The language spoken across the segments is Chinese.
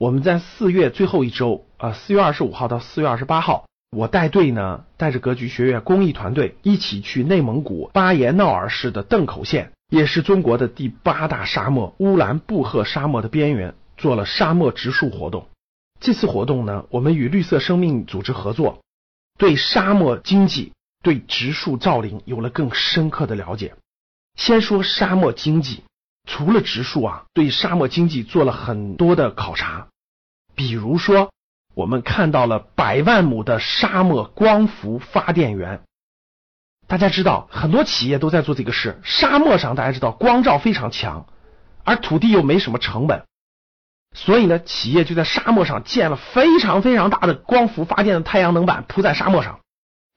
我们在四月最后一周啊，四月二十五号到四月二十八号，我带队呢，带着格局学院公益团队一起去内蒙古巴彦淖尔市的邓口县，也是中国的第八大沙漠乌兰布和沙漠的边缘，做了沙漠植树活动。这次活动呢，我们与绿色生命组织合作，对沙漠经济、对植树造林有了更深刻的了解。先说沙漠经济。除了植树啊，对沙漠经济做了很多的考察。比如说，我们看到了百万亩的沙漠光伏发电园。大家知道，很多企业都在做这个事。沙漠上大家知道光照非常强，而土地又没什么成本，所以呢，企业就在沙漠上建了非常非常大的光伏发电的太阳能板铺在沙漠上，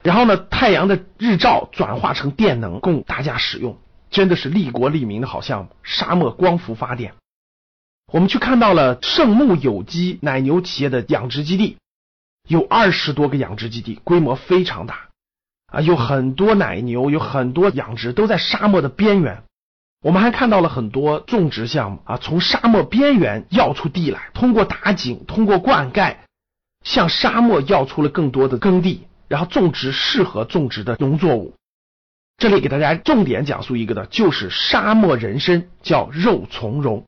然后呢，太阳的日照转化成电能供大家使用。真的是利国利民的好项目，沙漠光伏发电。我们去看到了圣牧有机奶牛企业的养殖基地，有二十多个养殖基地，规模非常大啊，有很多奶牛，有很多养殖都在沙漠的边缘。我们还看到了很多种植项目啊，从沙漠边缘要出地来，通过打井，通过灌溉，向沙漠要出了更多的耕地，然后种植适合种植的农作物。这里给大家重点讲述一个的，就是沙漠人参，叫肉苁蓉。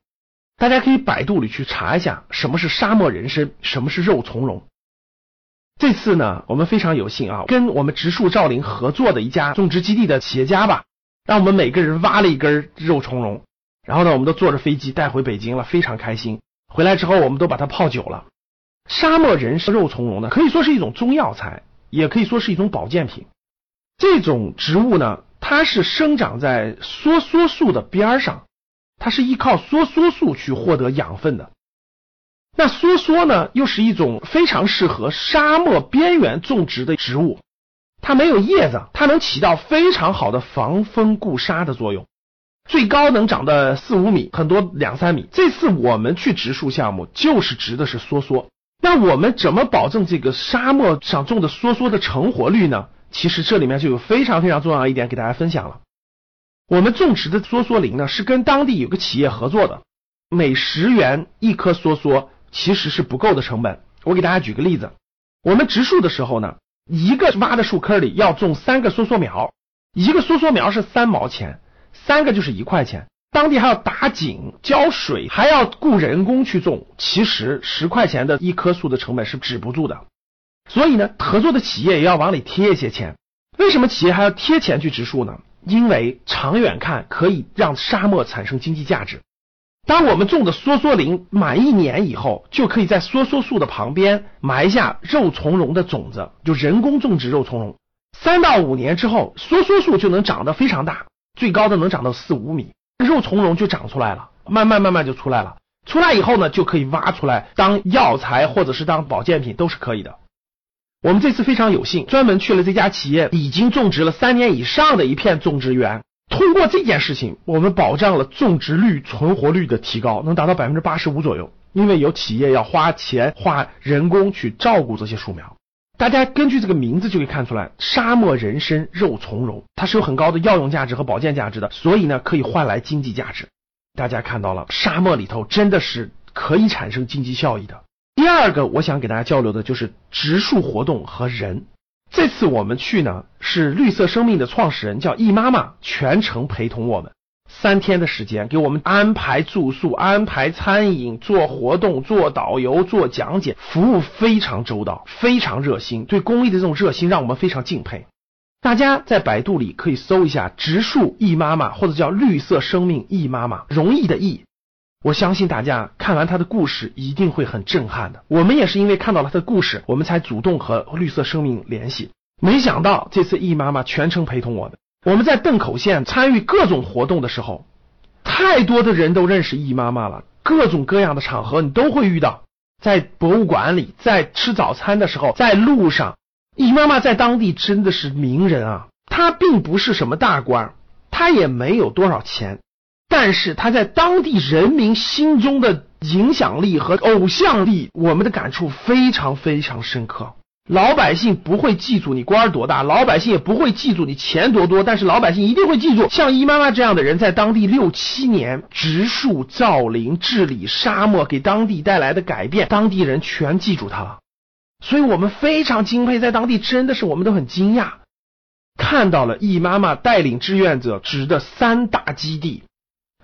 大家可以百度里去查一下，什么是沙漠人参，什么是肉苁蓉。这次呢，我们非常有幸啊，跟我们植树造林合作的一家种植基地的企业家吧，让我们每个人挖了一根肉苁蓉，然后呢，我们都坐着飞机带回北京了，非常开心。回来之后，我们都把它泡酒了。沙漠人参肉苁蓉呢，可以说是一种中药材，也可以说是一种保健品。这种植物呢，它是生长在梭梭树的边上，它是依靠梭梭树去获得养分的。那梭梭呢，又是一种非常适合沙漠边缘种植的植物，它没有叶子，它能起到非常好的防风固沙的作用，最高能长到四五米，很多两三米。这次我们去植树项目，就是植的是梭梭。那我们怎么保证这个沙漠上种的梭梭的成活率呢？其实这里面就有非常非常重要一点给大家分享了。我们种植的梭梭林呢，是跟当地有个企业合作的，每十元一棵梭梭其实是不够的成本。我给大家举个例子，我们植树的时候呢，一个挖的树坑里要种三个梭梭苗，一个梭梭苗是三毛钱，三个就是一块钱。当地还要打井、浇水，还要雇人工去种，其实十块钱的一棵树的成本是止不住的。所以呢，合作的企业也要往里贴一些钱。为什么企业还要贴钱去植树呢？因为长远看可以让沙漠产生经济价值。当我们种的梭梭林满一年以后，就可以在梭梭树的旁边埋下肉苁蓉的种子，就人工种植肉苁蓉。三到五年之后，梭梭树就能长得非常大，最高的能长到四五米，肉苁蓉就长出来了，慢慢慢慢就出来了。出来以后呢，就可以挖出来当药材或者是当保健品都是可以的。我们这次非常有幸，专门去了这家企业已经种植了三年以上的一片种植园。通过这件事情，我们保障了种植率、存活率的提高，能达到百分之八十五左右。因为有企业要花钱、花人工去照顾这些树苗。大家根据这个名字就可以看出来，沙漠人参肉苁蓉，它是有很高的药用价值和保健价值的，所以呢，可以换来经济价值。大家看到了，沙漠里头真的是可以产生经济效益的。第二个，我想给大家交流的就是植树活动和人。这次我们去呢，是绿色生命的创始人叫易妈妈全程陪同我们，三天的时间给我们安排住宿、安排餐饮、做活动、做导游、做讲解，服务非常周到，非常热心。对公益的这种热心，让我们非常敬佩。大家在百度里可以搜一下“植树易妈妈”或者叫“绿色生命易妈妈”，容易的易。我相信大家看完他的故事一定会很震撼的。我们也是因为看到了他的故事，我们才主动和绿色生命联系。没想到这次易妈妈全程陪同我的，我们在邓口县参与各种活动的时候，太多的人都认识易妈妈了，各种各样的场合你都会遇到，在博物馆里，在吃早餐的时候，在路上，易妈妈在当地真的是名人啊。她并不是什么大官，她也没有多少钱，但是他在当地人民心中的影响力和偶像力，我们的感触非常非常深刻。老百姓不会记住你官儿多大，老百姓也不会记住你钱多多，但是老百姓一定会记住像易妈妈这样的人在当地六七年植树造林治理沙漠，给当地带来的改变，当地人全记住他了。所以我们非常敬佩，在当地真的是我们都很惊讶，看到了易妈妈带领志愿者植的三大基地，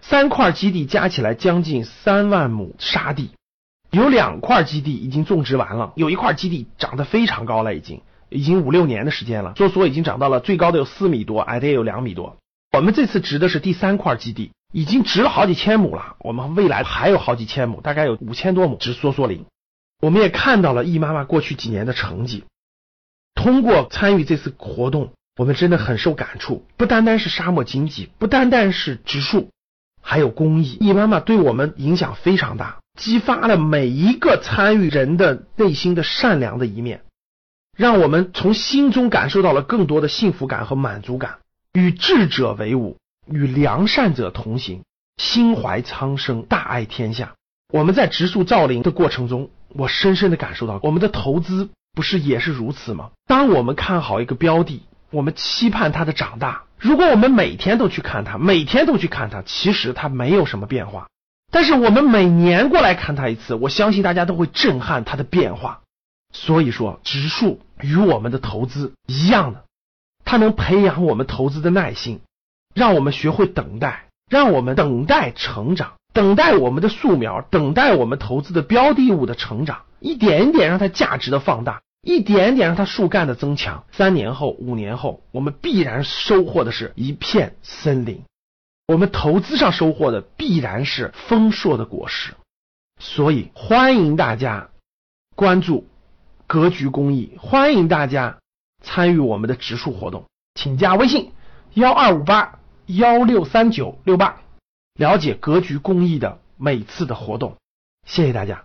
三块基地加起来将近三万亩沙地。有两块基地已经种植完了，有一块基地长得非常高了，已经已经五六年的时间了，梭梭已经长到了最高的有四米多，矮的也有两米多。我们这次植的是第三块基地，已经植了好几千亩了，我们未来还有好几千亩，大概有五千多亩植梭梭林。我们也看到了易妈妈过去几年的成绩，通过参与这次活动，我们真的很受感触，不单单是沙漠经济，不单单是植树，还有公益。易妈妈对我们影响非常大。激发了每一个参与人的内心的善良的一面，让我们从心中感受到了更多的幸福感和满足感。与智者为伍，与良善者同行，心怀苍生，大爱天下。我们在植树造林的过程中，我深深的感受到，我们的投资不是也是如此吗？当我们看好一个标的，我们期盼它的长大。如果我们每天都去看它，每天都去看它，其实它没有什么变化。但是我们每年过来看它一次，我相信大家都会震撼它的变化。所以说，植树与我们的投资一样的，它能培养我们投资的耐心，让我们学会等待，让我们等待成长，等待我们的树苗，等待我们投资的标的物的成长，一点一点让它价值的放大，一点点让它树干的增强。三年后、五年后，我们必然收获的是一片森林。我们投资上收获的必然是丰硕的果实，所以欢迎大家关注格局公益，欢迎大家参与我们的植树活动，请加微信幺二五八幺六三九六八，了解格局公益的每次的活动。谢谢大家。